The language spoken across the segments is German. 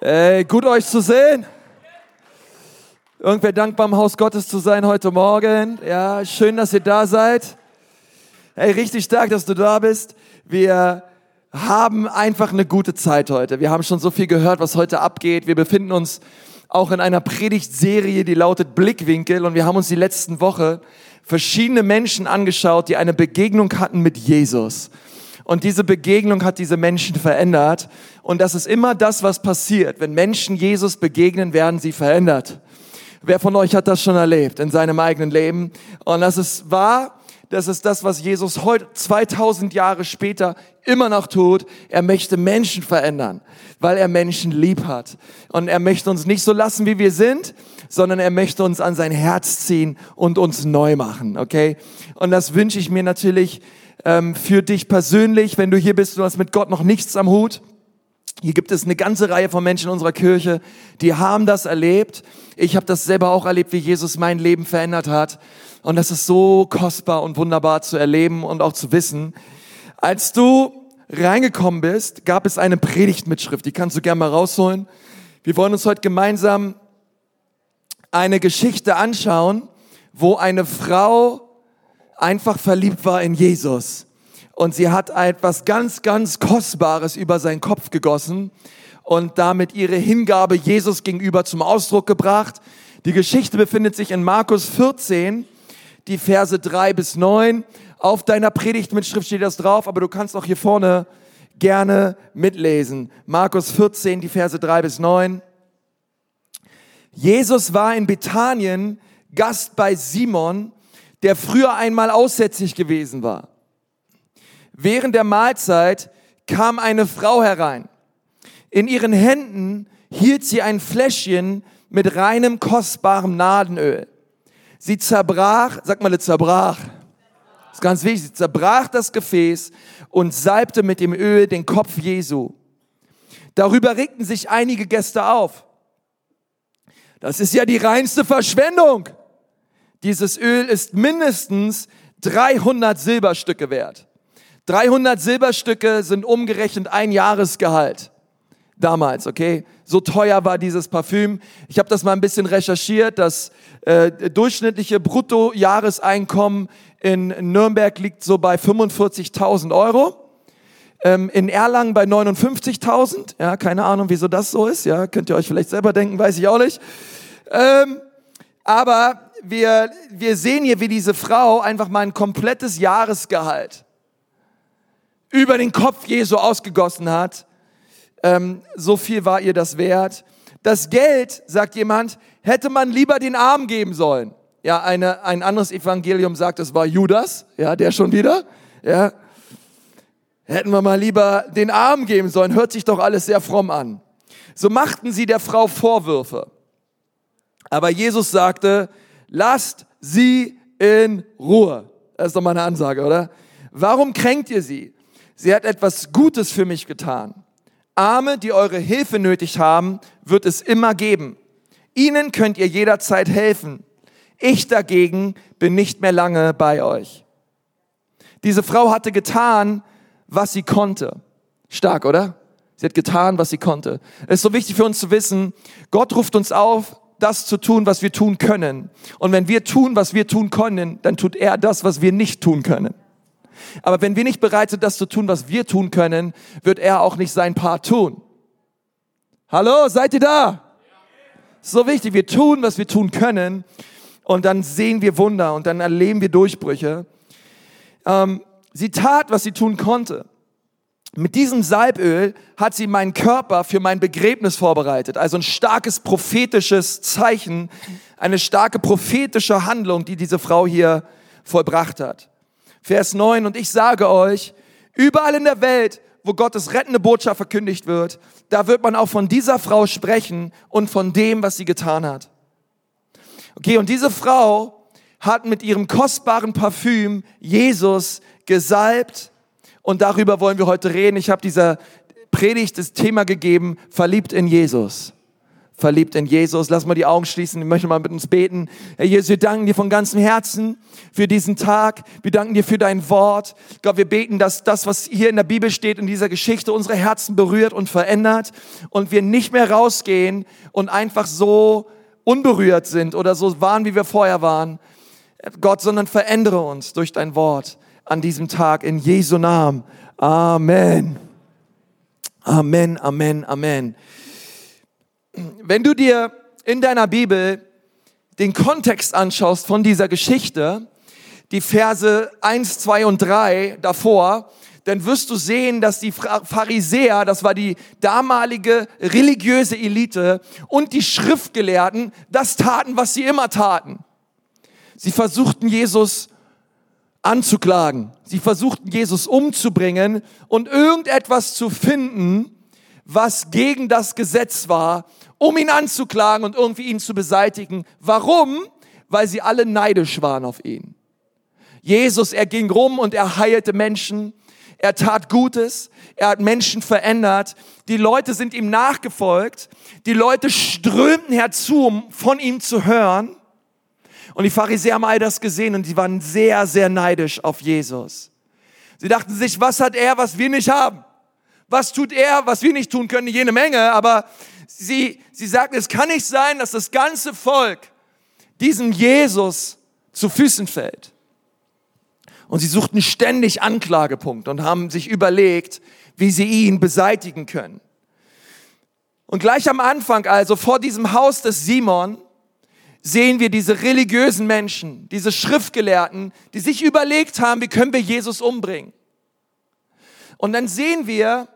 Ey, gut euch zu sehen. Irgendwer dankbar im Haus Gottes zu sein heute Morgen. Ja, schön, dass ihr da seid. Hey, richtig stark, dass du da bist. Wir haben einfach eine gute Zeit heute. Wir haben schon so viel gehört, was heute abgeht. Wir befinden uns auch in einer Predigtserie, die lautet Blickwinkel. Und wir haben uns die letzten Woche verschiedene Menschen angeschaut, die eine Begegnung hatten mit Jesus. Und diese Begegnung hat diese Menschen verändert. Und das ist immer das, was passiert. Wenn Menschen Jesus begegnen, werden sie verändert. Wer von euch hat das schon erlebt in seinem eigenen Leben? Und das ist wahr. Das ist das, was Jesus heute 2000 Jahre später immer noch tut. Er möchte Menschen verändern, weil er Menschen lieb hat. Und er möchte uns nicht so lassen, wie wir sind, sondern er möchte uns an sein Herz ziehen und uns neu machen, okay? Und das wünsche ich mir natürlich ähm, für dich persönlich, wenn du hier bist, du hast mit Gott noch nichts am Hut. Hier gibt es eine ganze Reihe von Menschen in unserer Kirche, die haben das erlebt. Ich habe das selber auch erlebt, wie Jesus mein Leben verändert hat. Und das ist so kostbar und wunderbar zu erleben und auch zu wissen. Als du reingekommen bist, gab es eine Predigtmitschrift, die kannst du gerne mal rausholen. Wir wollen uns heute gemeinsam eine Geschichte anschauen, wo eine Frau einfach verliebt war in Jesus. Und sie hat etwas ganz, ganz Kostbares über seinen Kopf gegossen und damit ihre Hingabe Jesus gegenüber zum Ausdruck gebracht. Die Geschichte befindet sich in Markus 14, die Verse 3 bis 9. Auf deiner Predigtmitschrift steht das drauf, aber du kannst auch hier vorne gerne mitlesen. Markus 14, die Verse 3 bis 9. Jesus war in Bethanien Gast bei Simon, der früher einmal aussätzig gewesen war. Während der Mahlzeit kam eine Frau herein. In ihren Händen hielt sie ein Fläschchen mit reinem, kostbarem Nadenöl. Sie zerbrach, sag mal, zerbrach. Das ist ganz wichtig. Sie zerbrach das Gefäß und salbte mit dem Öl den Kopf Jesu. Darüber regten sich einige Gäste auf. Das ist ja die reinste Verschwendung. Dieses Öl ist mindestens 300 Silberstücke wert. 300 Silberstücke sind umgerechnet ein Jahresgehalt. Damals, okay? So teuer war dieses Parfüm. Ich habe das mal ein bisschen recherchiert. Das äh, durchschnittliche Bruttojahreseinkommen in Nürnberg liegt so bei 45.000 Euro. Ähm, in Erlangen bei 59.000. Ja, keine Ahnung, wieso das so ist. Ja, könnt ihr euch vielleicht selber denken, weiß ich auch nicht. Ähm, aber wir, wir sehen hier, wie diese Frau einfach mal ein komplettes Jahresgehalt über den Kopf Jesu ausgegossen hat. Ähm, so viel war ihr das wert. Das Geld, sagt jemand, hätte man lieber den Armen geben sollen. Ja, eine, ein anderes Evangelium sagt, es war Judas, ja, der schon wieder, ja. Hätten wir mal lieber den Armen geben sollen, hört sich doch alles sehr fromm an. So machten sie der Frau Vorwürfe. Aber Jesus sagte, lasst sie in Ruhe. Das ist doch mal eine Ansage, oder? Warum kränkt ihr sie? Sie hat etwas Gutes für mich getan. Arme, die eure Hilfe nötig haben, wird es immer geben. Ihnen könnt ihr jederzeit helfen. Ich dagegen bin nicht mehr lange bei euch. Diese Frau hatte getan, was sie konnte. Stark, oder? Sie hat getan, was sie konnte. Es ist so wichtig für uns zu wissen, Gott ruft uns auf, das zu tun, was wir tun können. Und wenn wir tun, was wir tun können, dann tut er das, was wir nicht tun können. Aber wenn wir nicht bereit sind, das zu tun, was wir tun können, wird er auch nicht sein Part tun. Hallo, seid ihr da? So wichtig, wir tun, was wir tun können und dann sehen wir Wunder und dann erleben wir Durchbrüche. Ähm, sie tat, was sie tun konnte. Mit diesem Salböl hat sie meinen Körper für mein Begräbnis vorbereitet. Also ein starkes prophetisches Zeichen, eine starke prophetische Handlung, die diese Frau hier vollbracht hat. Vers 9, und ich sage euch, überall in der Welt, wo Gottes rettende Botschaft verkündigt wird, da wird man auch von dieser Frau sprechen und von dem, was sie getan hat. Okay, und diese Frau hat mit ihrem kostbaren Parfüm Jesus gesalbt, und darüber wollen wir heute reden. Ich habe dieser Predigt das Thema gegeben, verliebt in Jesus. verliebt in Jesus. Lass mal die Augen schließen. Ich möchte mal mit uns beten. Herr Jesus, wir danken dir von ganzem Herzen für diesen Tag. Wir danken dir für dein Wort. Gott, wir beten, dass das, was hier in der Bibel steht, in dieser Geschichte, unsere Herzen berührt und verändert und wir nicht mehr rausgehen und einfach so unberührt sind oder so waren, wie wir vorher waren. Gott, sondern verändere uns durch dein Wort an diesem Tag in Jesu Namen. Amen. Amen, Amen, Amen. Wenn du dir in deiner Bibel den Kontext anschaust von dieser Geschichte, die Verse 1, 2 und 3 davor, dann wirst du sehen, dass die Pharisäer, das war die damalige religiöse Elite und die Schriftgelehrten, das taten, was sie immer taten. Sie versuchten Jesus anzuklagen. Sie versuchten Jesus umzubringen und irgendetwas zu finden, was gegen das Gesetz war, um ihn anzuklagen und irgendwie ihn zu beseitigen. Warum? Weil sie alle neidisch waren auf ihn. Jesus, er ging rum und er heilte Menschen. Er tat Gutes. Er hat Menschen verändert. Die Leute sind ihm nachgefolgt. Die Leute strömten herzu, um von ihm zu hören. Und die Pharisäer haben all das gesehen und sie waren sehr, sehr neidisch auf Jesus. Sie dachten sich, was hat er, was wir nicht haben? Was tut er, was wir nicht tun können? Jene Menge, aber sie, sie sagten, es kann nicht sein, dass das ganze Volk diesem Jesus zu Füßen fällt. Und sie suchten ständig Anklagepunkte und haben sich überlegt, wie sie ihn beseitigen können. Und gleich am Anfang, also vor diesem Haus des Simon, sehen wir diese religiösen Menschen, diese Schriftgelehrten, die sich überlegt haben, wie können wir Jesus umbringen. Und dann sehen wir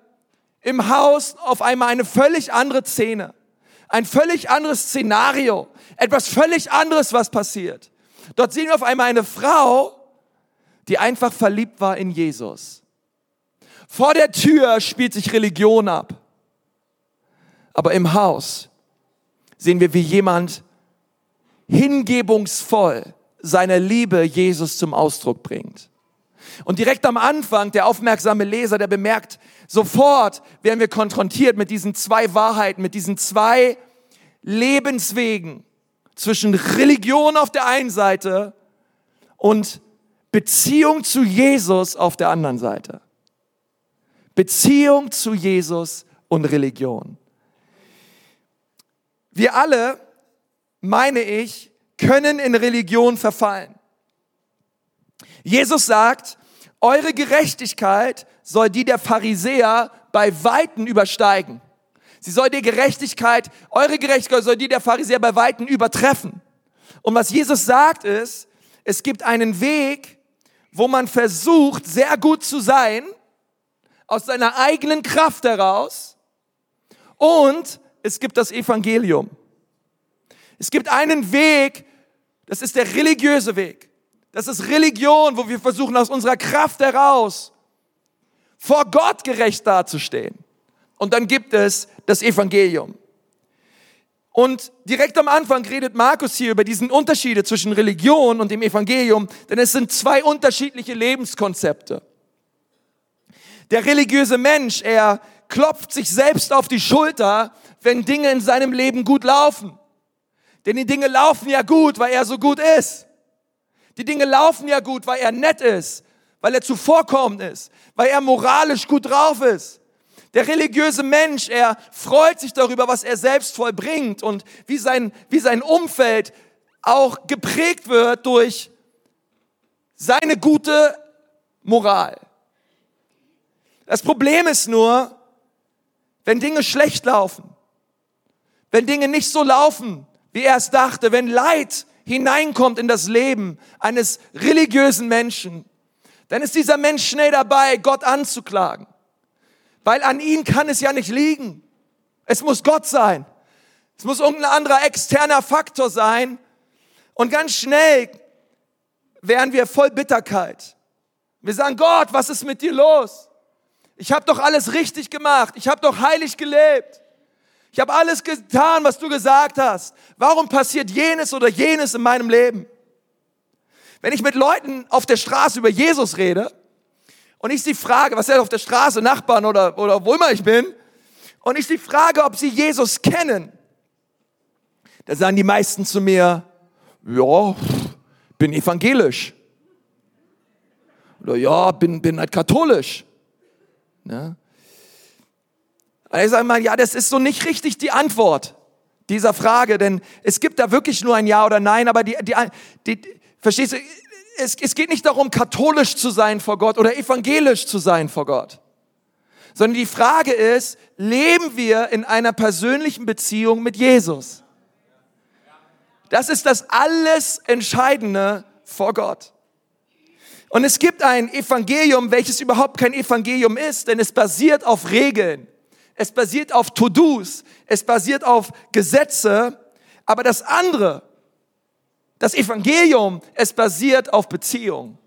im Haus auf einmal eine völlig andere Szene, ein völlig anderes Szenario, etwas völlig anderes, was passiert. Dort sehen wir auf einmal eine Frau, die einfach verliebt war in Jesus. Vor der Tür spielt sich Religion ab. Aber im Haus sehen wir, wie jemand hingebungsvoll seine Liebe Jesus zum Ausdruck bringt. Und direkt am Anfang, der aufmerksame Leser, der bemerkt, sofort werden wir konfrontiert mit diesen zwei Wahrheiten, mit diesen zwei Lebenswegen zwischen Religion auf der einen Seite und Beziehung zu Jesus auf der anderen Seite. Beziehung zu Jesus und Religion. Wir alle meine ich, können in Religion verfallen. Jesus sagt, eure Gerechtigkeit soll die der Pharisäer bei Weitem übersteigen. Sie soll die Gerechtigkeit, eure Gerechtigkeit soll die der Pharisäer bei Weitem übertreffen. Und was Jesus sagt ist, es gibt einen Weg, wo man versucht, sehr gut zu sein, aus seiner eigenen Kraft heraus, und es gibt das Evangelium. Es gibt einen Weg, das ist der religiöse Weg. Das ist Religion, wo wir versuchen aus unserer Kraft heraus vor Gott gerecht dazustehen. Und dann gibt es das Evangelium. Und direkt am Anfang redet Markus hier über diesen Unterschiede zwischen Religion und dem Evangelium, denn es sind zwei unterschiedliche Lebenskonzepte. Der religiöse Mensch, er klopft sich selbst auf die Schulter, wenn Dinge in seinem Leben gut laufen. Denn die Dinge laufen ja gut, weil er so gut ist. Die Dinge laufen ja gut, weil er nett ist, weil er zuvorkommend ist, weil er moralisch gut drauf ist. Der religiöse Mensch, er freut sich darüber, was er selbst vollbringt und wie sein, wie sein Umfeld auch geprägt wird durch seine gute Moral. Das Problem ist nur, wenn Dinge schlecht laufen, wenn Dinge nicht so laufen, wie er es dachte, wenn Leid hineinkommt in das Leben eines religiösen Menschen, dann ist dieser Mensch schnell dabei, Gott anzuklagen. Weil an ihn kann es ja nicht liegen. Es muss Gott sein. Es muss irgendein anderer externer Faktor sein. Und ganz schnell wären wir voll Bitterkeit. Wir sagen, Gott, was ist mit dir los? Ich habe doch alles richtig gemacht. Ich habe doch heilig gelebt. Ich habe alles getan, was du gesagt hast. Warum passiert jenes oder jenes in meinem Leben? Wenn ich mit Leuten auf der Straße über Jesus rede und ich sie frage, was ist auf der Straße, Nachbarn oder, oder wo immer ich bin, und ich sie frage, ob sie Jesus kennen, Da sagen die meisten zu mir, ja, bin evangelisch. Oder ja, bin, bin halt katholisch. Ja. Ich sage mal, ja, das ist so nicht richtig die Antwort dieser Frage, denn es gibt da wirklich nur ein Ja oder Nein, aber die, die, die verstehst du, es, es geht nicht darum, katholisch zu sein vor Gott oder evangelisch zu sein vor Gott, sondern die Frage ist, leben wir in einer persönlichen Beziehung mit Jesus? Das ist das alles Entscheidende vor Gott. Und es gibt ein Evangelium, welches überhaupt kein Evangelium ist, denn es basiert auf Regeln. Es basiert auf To-Dos. Es basiert auf Gesetze. Aber das andere, das Evangelium, es basiert auf Beziehung.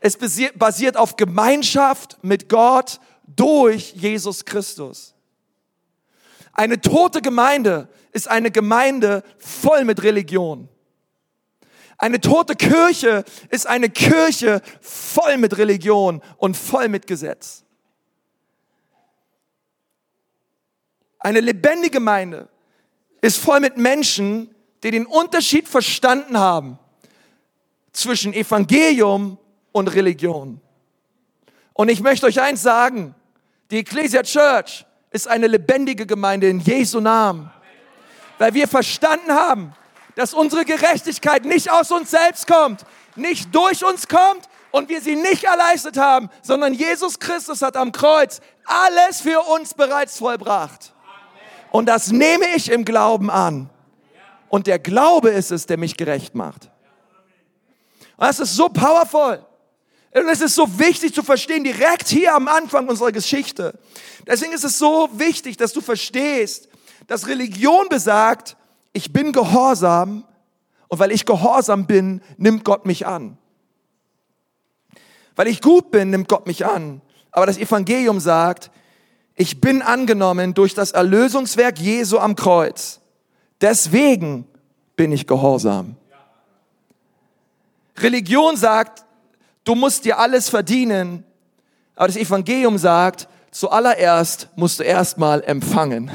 Es basiert auf Gemeinschaft mit Gott durch Jesus Christus. Eine tote Gemeinde ist eine Gemeinde voll mit Religion. Eine tote Kirche ist eine Kirche voll mit Religion und voll mit Gesetz. Eine lebendige Gemeinde ist voll mit Menschen, die den Unterschied verstanden haben zwischen Evangelium und Religion. Und ich möchte euch eins sagen, die Ecclesia Church ist eine lebendige Gemeinde in Jesu Namen, weil wir verstanden haben, dass unsere Gerechtigkeit nicht aus uns selbst kommt, nicht durch uns kommt und wir sie nicht erleistet haben, sondern Jesus Christus hat am Kreuz alles für uns bereits vollbracht. Und das nehme ich im Glauben an. Und der Glaube ist es, der mich gerecht macht. Und das ist so powerful. Und es ist so wichtig zu verstehen, direkt hier am Anfang unserer Geschichte. Deswegen ist es so wichtig, dass du verstehst, dass Religion besagt, ich bin gehorsam und weil ich gehorsam bin, nimmt Gott mich an. Weil ich gut bin, nimmt Gott mich an. Aber das Evangelium sagt, ich bin angenommen durch das Erlösungswerk Jesu am Kreuz. Deswegen bin ich gehorsam. Religion sagt, du musst dir alles verdienen. Aber das Evangelium sagt, zuallererst musst du erstmal empfangen.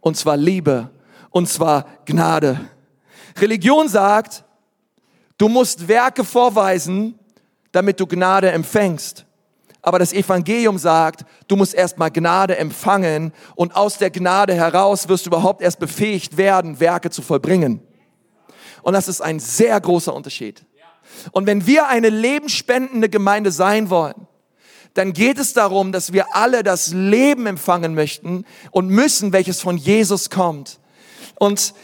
Und zwar Liebe und zwar Gnade. Religion sagt, du musst Werke vorweisen, damit du Gnade empfängst. Aber das Evangelium sagt, du musst erstmal Gnade empfangen und aus der Gnade heraus wirst du überhaupt erst befähigt werden, Werke zu vollbringen. Und das ist ein sehr großer Unterschied. Und wenn wir eine lebensspendende Gemeinde sein wollen, dann geht es darum, dass wir alle das Leben empfangen möchten und müssen, welches von Jesus kommt. Und,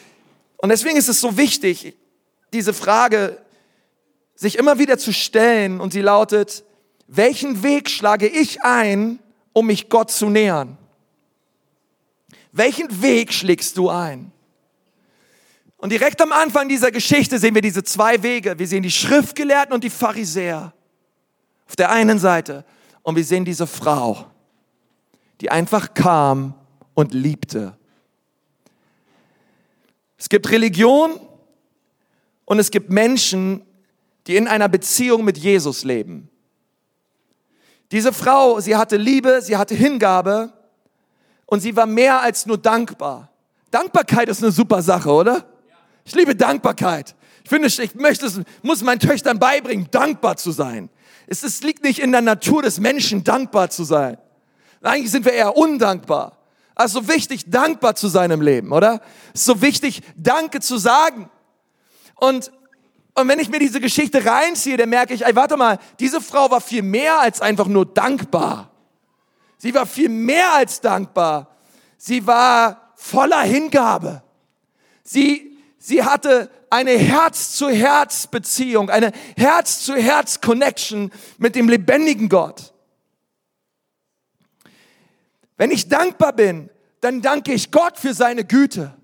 und deswegen ist es so wichtig, diese Frage sich immer wieder zu stellen und sie lautet, welchen Weg schlage ich ein, um mich Gott zu nähern? Welchen Weg schlägst du ein? Und direkt am Anfang dieser Geschichte sehen wir diese zwei Wege. Wir sehen die Schriftgelehrten und die Pharisäer auf der einen Seite und wir sehen diese Frau, die einfach kam und liebte es gibt Religion und es gibt Menschen, die in einer Beziehung mit Jesus leben. Diese Frau, sie hatte Liebe, sie hatte Hingabe und sie war mehr als nur dankbar. Dankbarkeit ist eine super Sache, oder? Ich liebe Dankbarkeit. Ich finde, ich möchte es, muss meinen Töchtern beibringen, dankbar zu sein. Es, es liegt nicht in der Natur des Menschen, dankbar zu sein. Eigentlich sind wir eher undankbar. Also wichtig, dankbar zu sein im Leben, oder? So wichtig, Danke zu sagen. Und, und wenn ich mir diese Geschichte reinziehe, dann merke ich, ey, warte mal, diese Frau war viel mehr als einfach nur dankbar. Sie war viel mehr als dankbar. Sie war voller Hingabe. Sie, sie hatte eine Herz-zu-Herz-Beziehung, eine Herz-zu-Herz-Connection mit dem lebendigen Gott. Wenn ich dankbar bin, dann danke ich Gott für seine Güte.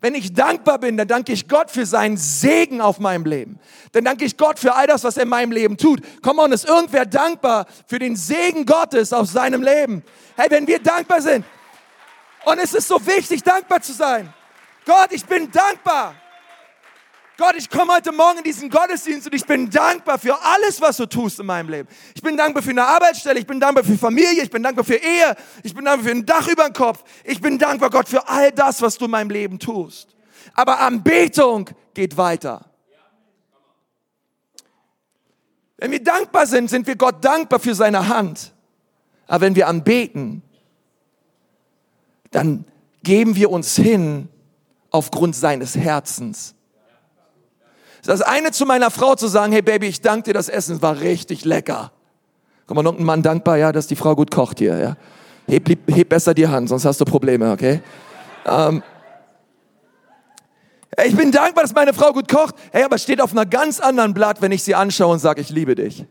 Wenn ich dankbar bin, dann danke ich Gott für seinen Segen auf meinem Leben. Dann danke ich Gott für all das, was er in meinem Leben tut. Komm on, ist irgendwer dankbar für den Segen Gottes auf seinem Leben? Hey, wenn wir dankbar sind, und es ist so wichtig, dankbar zu sein. Gott, ich bin dankbar. Gott, ich komme heute Morgen in diesen Gottesdienst und ich bin dankbar für alles, was du tust in meinem Leben. Ich bin dankbar für eine Arbeitsstelle, ich bin dankbar für Familie, ich bin dankbar für Ehe, ich bin dankbar für ein Dach über dem Kopf. Ich bin dankbar, Gott, für all das, was du in meinem Leben tust. Aber Anbetung geht weiter. Wenn wir dankbar sind, sind wir Gott dankbar für seine Hand. Aber wenn wir anbeten, dann geben wir uns hin aufgrund seines Herzens. Das eine zu meiner Frau zu sagen, hey Baby, ich danke dir, das Essen war richtig lecker. Komm mal, noch ein Mann dankbar, ja, dass die Frau gut kocht hier, ja. Heb, heb besser die Hand, sonst hast du Probleme, okay? Ähm, ich bin dankbar, dass meine Frau gut kocht. Hey, aber steht auf einer ganz anderen Blatt, wenn ich sie anschaue und sage, ich liebe dich.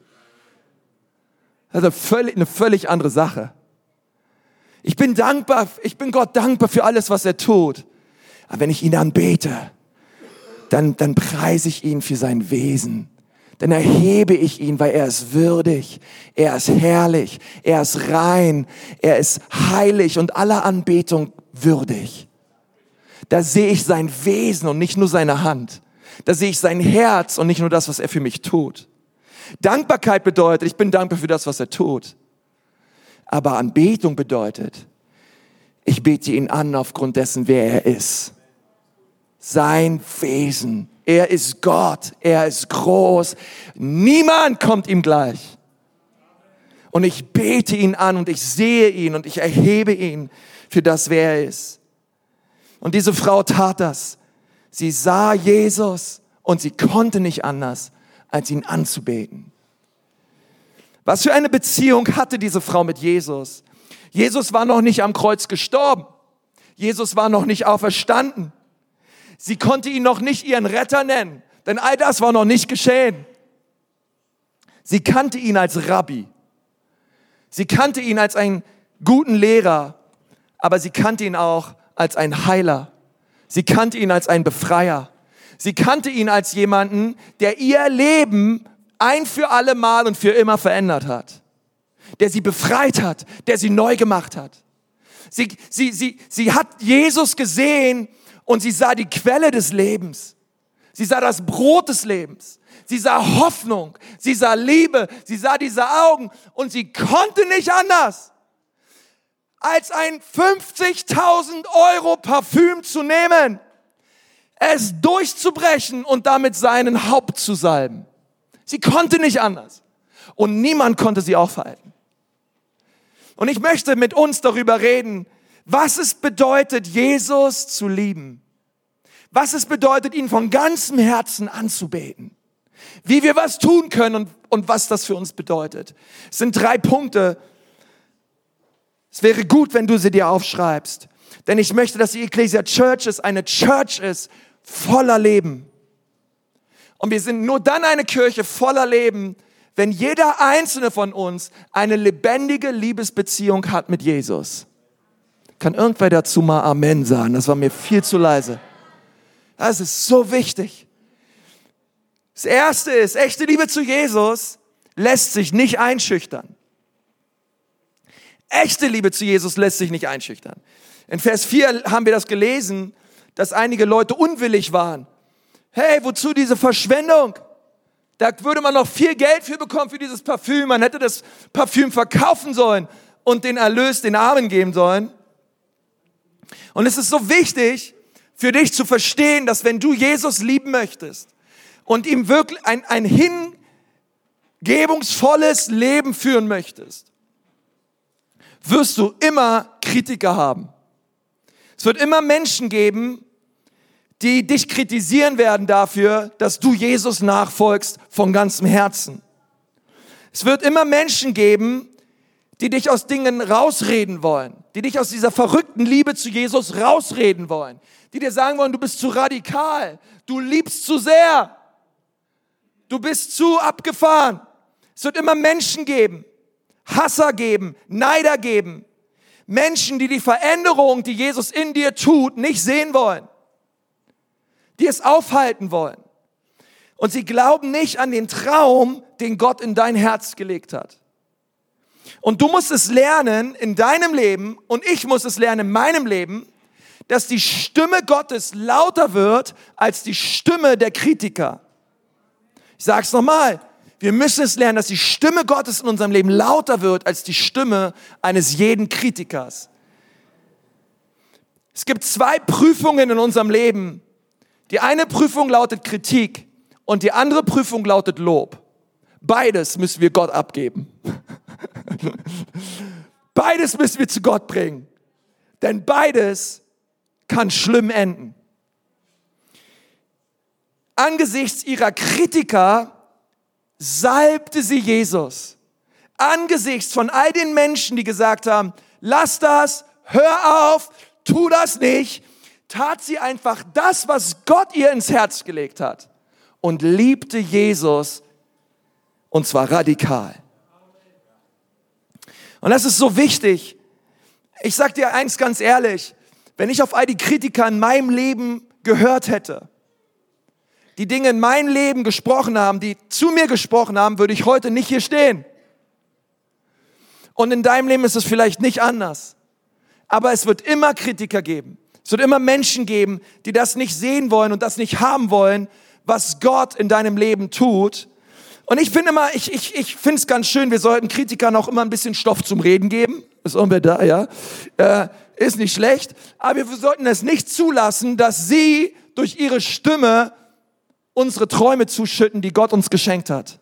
Das ist eine völlig, eine völlig andere Sache. Ich bin dankbar, ich bin Gott dankbar für alles, was er tut. Aber wenn ich ihn anbete, dann, dann preise ich ihn für sein Wesen. Dann erhebe ich ihn, weil er ist würdig, er ist herrlich, er ist rein, er ist heilig und aller Anbetung würdig. Da sehe ich sein Wesen und nicht nur seine Hand. Da sehe ich sein Herz und nicht nur das, was er für mich tut. Dankbarkeit bedeutet, ich bin dankbar für das, was er tut. Aber Anbetung bedeutet, ich bete ihn an aufgrund dessen, wer er ist. Sein Wesen. Er ist Gott. Er ist groß. Niemand kommt ihm gleich. Und ich bete ihn an und ich sehe ihn und ich erhebe ihn für das, wer er ist. Und diese Frau tat das. Sie sah Jesus und sie konnte nicht anders, als ihn anzubeten. Was für eine Beziehung hatte diese Frau mit Jesus? Jesus war noch nicht am Kreuz gestorben. Jesus war noch nicht auferstanden. Sie konnte ihn noch nicht ihren Retter nennen, denn all das war noch nicht geschehen. Sie kannte ihn als Rabbi. Sie kannte ihn als einen guten Lehrer, aber sie kannte ihn auch als ein Heiler. Sie kannte ihn als einen Befreier. Sie kannte ihn als jemanden, der ihr Leben ein für alle Mal und für immer verändert hat, der sie befreit hat, der sie neu gemacht hat. Sie, sie, sie, sie hat Jesus gesehen und sie sah die Quelle des Lebens. Sie sah das Brot des Lebens. Sie sah Hoffnung. Sie sah Liebe. Sie sah diese Augen und sie konnte nicht anders, als ein 50.000 Euro Parfüm zu nehmen, es durchzubrechen und damit seinen Haupt zu salben. Sie konnte nicht anders. Und niemand konnte sie aufhalten. Und ich möchte mit uns darüber reden, was es bedeutet, Jesus zu lieben. Was es bedeutet, ihn von ganzem Herzen anzubeten. Wie wir was tun können und, und was das für uns bedeutet. Es sind drei Punkte. Es wäre gut, wenn du sie dir aufschreibst. Denn ich möchte, dass die Ecclesia Church ist, eine Church ist voller Leben. Und wir sind nur dann eine Kirche voller Leben, wenn jeder einzelne von uns eine lebendige Liebesbeziehung hat mit Jesus. Kann irgendwer dazu mal Amen sagen? Das war mir viel zu leise. Das ist so wichtig. Das erste ist, echte Liebe zu Jesus lässt sich nicht einschüchtern. Echte Liebe zu Jesus lässt sich nicht einschüchtern. In Vers 4 haben wir das gelesen, dass einige Leute unwillig waren Hey, wozu diese Verschwendung? Da würde man noch viel Geld für bekommen für dieses Parfüm. Man hätte das Parfüm verkaufen sollen und den Erlös den Armen geben sollen. Und es ist so wichtig für dich zu verstehen, dass wenn du Jesus lieben möchtest und ihm wirklich ein, ein hingebungsvolles Leben führen möchtest, wirst du immer Kritiker haben. Es wird immer Menschen geben, die dich kritisieren werden dafür, dass du Jesus nachfolgst von ganzem Herzen. Es wird immer Menschen geben, die dich aus Dingen rausreden wollen, die dich aus dieser verrückten Liebe zu Jesus rausreden wollen, die dir sagen wollen, du bist zu radikal, du liebst zu sehr, du bist zu abgefahren. Es wird immer Menschen geben, Hasser geben, Neider geben, Menschen, die die Veränderung, die Jesus in dir tut, nicht sehen wollen die es aufhalten wollen. Und sie glauben nicht an den Traum, den Gott in dein Herz gelegt hat. Und du musst es lernen in deinem Leben und ich muss es lernen in meinem Leben, dass die Stimme Gottes lauter wird als die Stimme der Kritiker. Ich sage es nochmal, wir müssen es lernen, dass die Stimme Gottes in unserem Leben lauter wird als die Stimme eines jeden Kritikers. Es gibt zwei Prüfungen in unserem Leben, Die eine Prüfung lautet Kritik und die andere Prüfung lautet Lob. Beides müssen wir Gott abgeben. beides müssen wir zu Gott bringen. Denn beides kann schlimm enden. Angesichts ihrer Kritiker salbte sie Jesus. Angesichts von all den Menschen, die gesagt haben, lass das, hör auf, tu das nicht, tat sie einfach das, was Gott ihr ins Herz gelegt hat und liebte Jesus und zwar radikal. Und das ist so wichtig. Ich sag dir eins ganz ehrlich, wenn ich auf all die Kritiker in meinem Leben gehört hätte, die Dinge in mein Leben gesprochen haben, die zu mir gesprochen haben, würde ich heute nicht hier stehen. Und in deinem Leben ist es vielleicht nicht anders. Aber es wird immer Kritiker geben. Es wird immer Menschen geben, die das nicht sehen wollen und das nicht haben wollen, was Gott in deinem Leben tut. Und ich finde immer, ich, ich, ich finde es ganz schön, wir sollten Kritikern auch immer ein bisschen Stoff zum Reden geben. Ist irgendwer da, ja? Äh, ist nicht schlecht. Aber wir sollten es nicht zulassen, dass sie durch ihre Stimme unsere Träume zuschütten, die Gott uns geschenkt hat.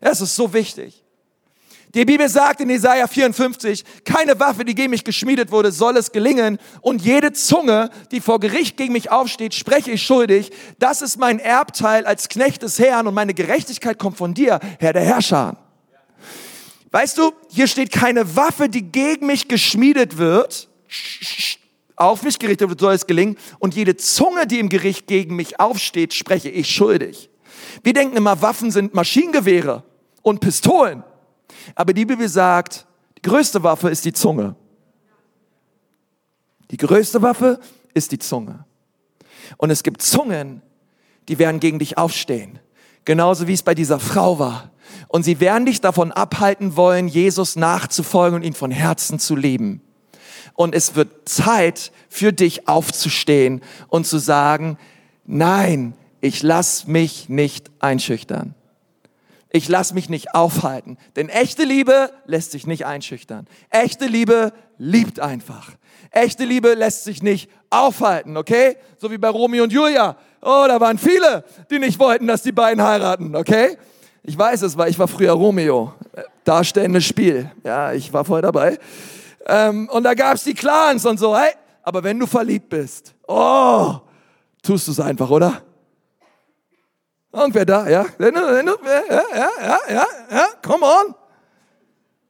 Es ist so wichtig. Die Bibel sagt in Jesaja 54, keine Waffe, die gegen mich geschmiedet wurde, soll es gelingen. Und jede Zunge, die vor Gericht gegen mich aufsteht, spreche ich schuldig. Das ist mein Erbteil als Knecht des Herrn und meine Gerechtigkeit kommt von dir, Herr der Herrscher. Weißt du, hier steht keine Waffe, die gegen mich geschmiedet wird auf mich gerichtet wird, soll es gelingen. Und jede Zunge, die im Gericht gegen mich aufsteht, spreche ich schuldig. Wir denken immer, Waffen sind Maschinengewehre und Pistolen. Aber die Bibel sagt, die größte Waffe ist die Zunge. Die größte Waffe ist die Zunge. Und es gibt Zungen, die werden gegen dich aufstehen. Genauso wie es bei dieser Frau war. Und sie werden dich davon abhalten wollen, Jesus nachzufolgen und ihn von Herzen zu lieben und es wird Zeit für dich aufzustehen und zu sagen, nein, ich lass mich nicht einschüchtern. Ich lass mich nicht aufhalten. Denn echte Liebe lässt sich nicht einschüchtern. Echte Liebe liebt einfach. Echte Liebe lässt sich nicht aufhalten, okay? So wie bei Romeo und Julia. Oh, da waren viele, die nicht wollten, dass die beiden heiraten, okay? Ich weiß es, weil ich war früher Romeo. Darstellendes Spiel. Ja, ich war voll dabei. Ähm, und da gab's die Clans und so. Hey, aber wenn du verliebt bist, oh, tust du es einfach, oder? Irgendwer da, ja? Ja, ja, ja, ja, ja, come on.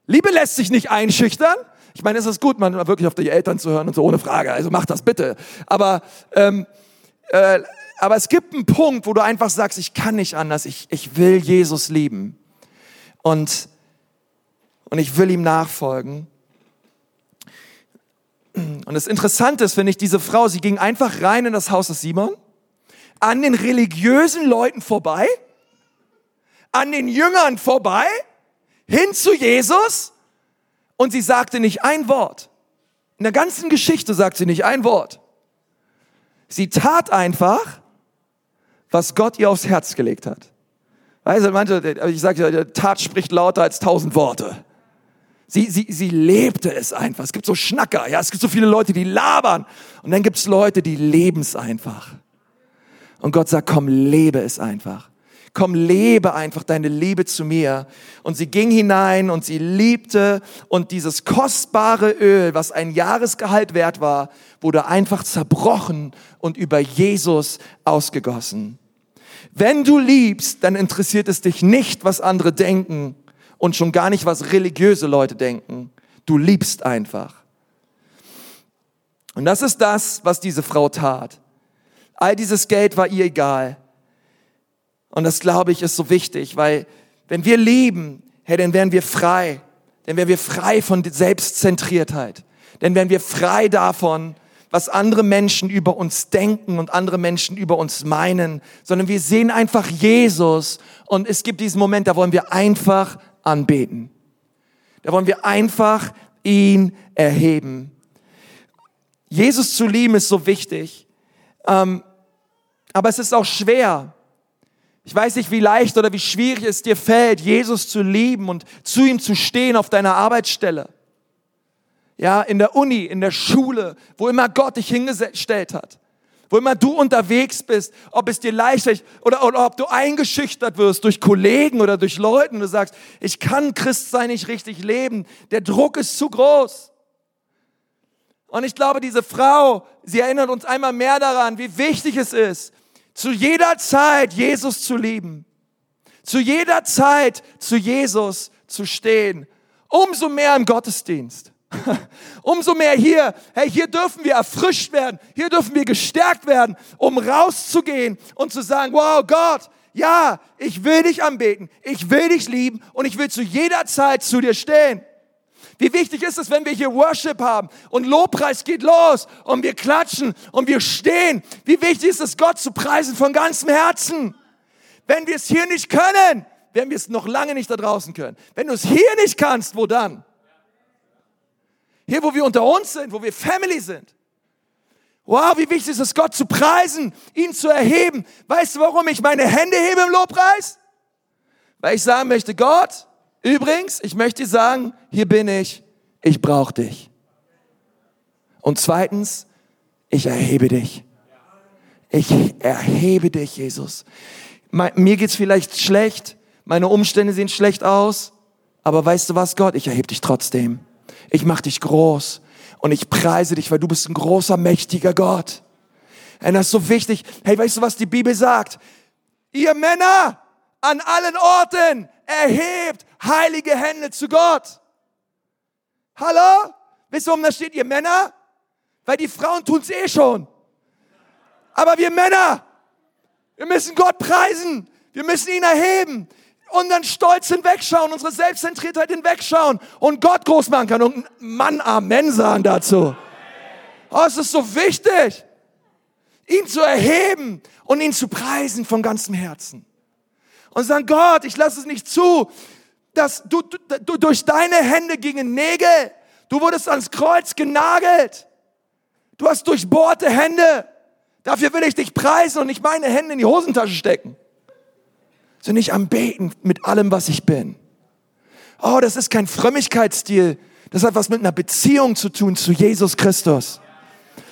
Liebe lässt sich nicht einschüchtern. Ich meine, es ist gut, man wirklich auf die Eltern zu hören und so, ohne Frage. Also mach das bitte. Aber, ähm, äh, aber es gibt einen Punkt, wo du einfach sagst, ich kann nicht anders. Ich, ich will Jesus lieben. Und, und ich will ihm nachfolgen. Und das Interessante ist, finde ich, diese Frau, sie ging einfach rein in das Haus des Simon, an den religiösen Leuten vorbei, an den Jüngern vorbei, hin zu Jesus und sie sagte nicht ein Wort. In der ganzen Geschichte sagt sie nicht ein Wort. Sie tat einfach, was Gott ihr aufs Herz gelegt hat. Du, manche, ich sage ja, Tat spricht lauter als tausend Worte. Sie, sie, sie lebte es einfach. Es gibt so Schnacker, ja, es gibt so viele Leute, die labern. Und dann gibt es Leute, die leben es einfach. Und Gott sagt, komm, lebe es einfach. Komm, lebe einfach deine Liebe zu mir. Und sie ging hinein und sie liebte und dieses kostbare Öl, was ein Jahresgehalt wert war, wurde einfach zerbrochen und über Jesus ausgegossen. Wenn du liebst, dann interessiert es dich nicht, was andere denken, und schon gar nicht, was religiöse Leute denken. Du liebst einfach. Und das ist das, was diese Frau tat. All dieses Geld war ihr egal. Und das, glaube ich, ist so wichtig, weil wenn wir lieben, hey, dann werden wir frei. Dann werden wir frei von Selbstzentriertheit. Dann werden wir frei davon, was andere Menschen über uns denken und andere Menschen über uns meinen, sondern wir sehen einfach Jesus und es gibt diesen Moment, da wollen wir einfach anbeten. Da wollen wir einfach ihn erheben. Jesus zu lieben ist so wichtig, ähm, aber es ist auch schwer. Ich weiß nicht, wie leicht oder wie schwierig es dir fällt, Jesus zu lieben und zu ihm zu stehen auf deiner Arbeitsstelle. Ja, in der Uni, in der Schule, wo immer Gott dich hingestellt hat. wo immer du unterwegs bist, ob es dir leicht ist oder, oder ob du eingeschüchtert wirst durch Kollegen oder durch Leute und du sagst, ich kann Christsein nicht richtig leben, der Druck ist zu groß. Und ich glaube, diese Frau, sie erinnert uns einmal mehr daran, wie wichtig es ist, zu jeder Zeit Jesus zu lieben, zu jeder Zeit zu Jesus zu stehen, umso mehr im Gottesdienst. Umso mehr hier, hey, hier dürfen wir erfrischt werden, hier dürfen wir gestärkt werden, um rauszugehen und zu sagen, wow, Gott, ja, ich will dich anbeten, ich will dich lieben und ich will zu jeder Zeit zu dir stehen. Wie wichtig ist es, wenn wir hier Worship haben und Lobpreis geht los und wir klatschen und wir stehen. Wie wichtig ist es, Gott zu preisen von ganzem Herzen. Wenn wir es hier nicht können, werden wir es noch lange nicht da draußen können. Wenn du es hier nicht kannst, wo dann? Hier, wo wir unter uns sind, wo wir Family sind. Wow, wie wichtig ist es, Gott zu preisen, ihn zu erheben. Weißt du, warum ich meine Hände hebe im Lobpreis? Weil ich sagen möchte, Gott, übrigens, ich möchte sagen, hier bin ich, ich brauche dich. Und zweitens, ich erhebe dich. Ich erhebe dich, Jesus. Mir geht's vielleicht schlecht, meine Umstände sehen schlecht aus, aber weißt du was, Gott, ich erhebe dich trotzdem. Ich mache dich groß und ich preise dich, weil du bist ein großer, mächtiger Gott. Und das ist so wichtig. Hey, weißt du, was die Bibel sagt? Ihr Männer an allen Orten erhebt heilige Hände zu Gott. Hallo? Wisst ihr, warum da steht, ihr Männer? Weil die Frauen tun's eh schon. Aber wir Männer, wir müssen Gott preisen. Wir müssen ihn erheben unseren Stolz hinwegschauen, unsere Selbstzentriertheit hinwegschauen und Gott groß machen kann und Mann Amen sagen dazu. Oh, es ist so wichtig, ihn zu erheben und ihn zu preisen von ganzem Herzen. Und sagen, Gott, ich lasse es nicht zu, dass du, du, du durch deine Hände gingen Nägel. Du wurdest ans Kreuz genagelt. Du hast durchbohrte Hände. Dafür will ich dich preisen und nicht meine Hände in die Hosentasche stecken sondern ich am Beten mit allem, was ich bin. Oh, das ist kein Frömmigkeitsstil. Das hat was mit einer Beziehung zu tun zu Jesus Christus.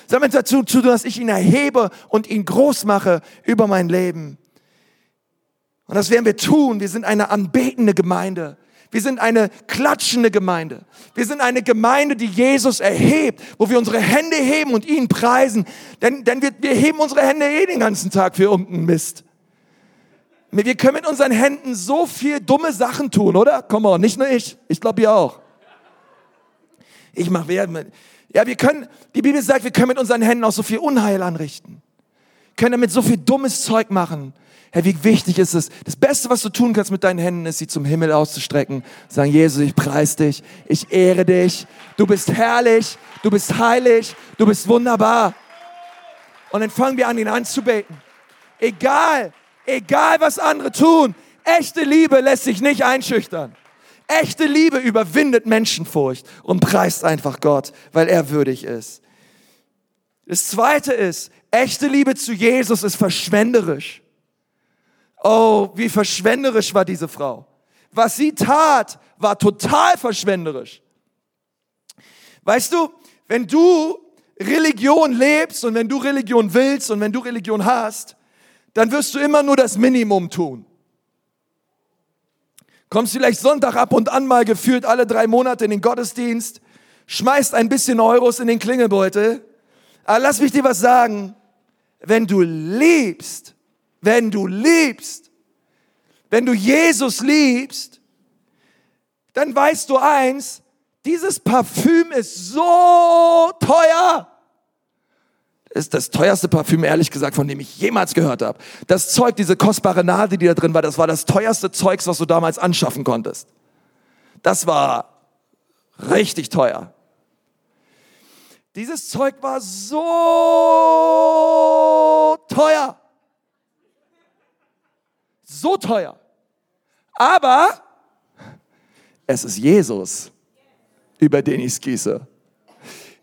Das hat mit dazu zu tun, dass ich ihn erhebe und ihn groß mache über mein Leben. Und das werden wir tun. Wir sind eine anbetende Gemeinde. Wir sind eine klatschende Gemeinde. Wir sind eine Gemeinde, die Jesus erhebt, wo wir unsere Hände heben und ihn preisen. Denn, denn wir, wir heben unsere Hände eh den ganzen Tag für irgendeinen Mist. Wir können mit unseren Händen so viel dumme Sachen tun, oder? Komm mal, nicht nur ich. Ich glaube ihr auch. Ich mache ja, wir können, die Bibel sagt, wir können mit unseren Händen auch so viel Unheil anrichten. Können damit so viel dummes Zeug machen. Herr, wie wichtig ist es? Das Beste, was du tun kannst mit deinen Händen, ist, sie zum Himmel auszustrecken. Sagen, Jesus, ich preis dich, ich ehre dich. Du bist herrlich, du bist heilig, du bist wunderbar. Und dann fangen wir an, ihn anzubeten. Egal, Egal was andere tun, echte Liebe lässt sich nicht einschüchtern. Echte Liebe überwindet Menschenfurcht und preist einfach Gott, weil er würdig ist. Das zweite ist, echte Liebe zu Jesus ist verschwenderisch. Oh, wie verschwenderisch war diese Frau. Was sie tat, war total verschwenderisch. Weißt du, wenn du Religion lebst und wenn du Religion willst und wenn du Religion hast, dann wirst du immer nur das Minimum tun. Kommst vielleicht Sonntag ab und an mal gefühlt alle drei Monate in den Gottesdienst, schmeißt ein bisschen Euros in den Klingelbeutel. Aber lass mich dir was sagen. Wenn du liebst, wenn du liebst, wenn du Jesus liebst, dann weißt du eins, dieses Parfüm ist so teuer ist das teuerste Parfüm, ehrlich gesagt, von dem ich jemals gehört habe. Das Zeug, diese kostbare Nadel, die da drin war, das war das teuerste Zeugs, was du damals anschaffen konntest. Das war richtig teuer. Dieses Zeug war so teuer. So teuer. Aber es ist Jesus, über den ich es gieße.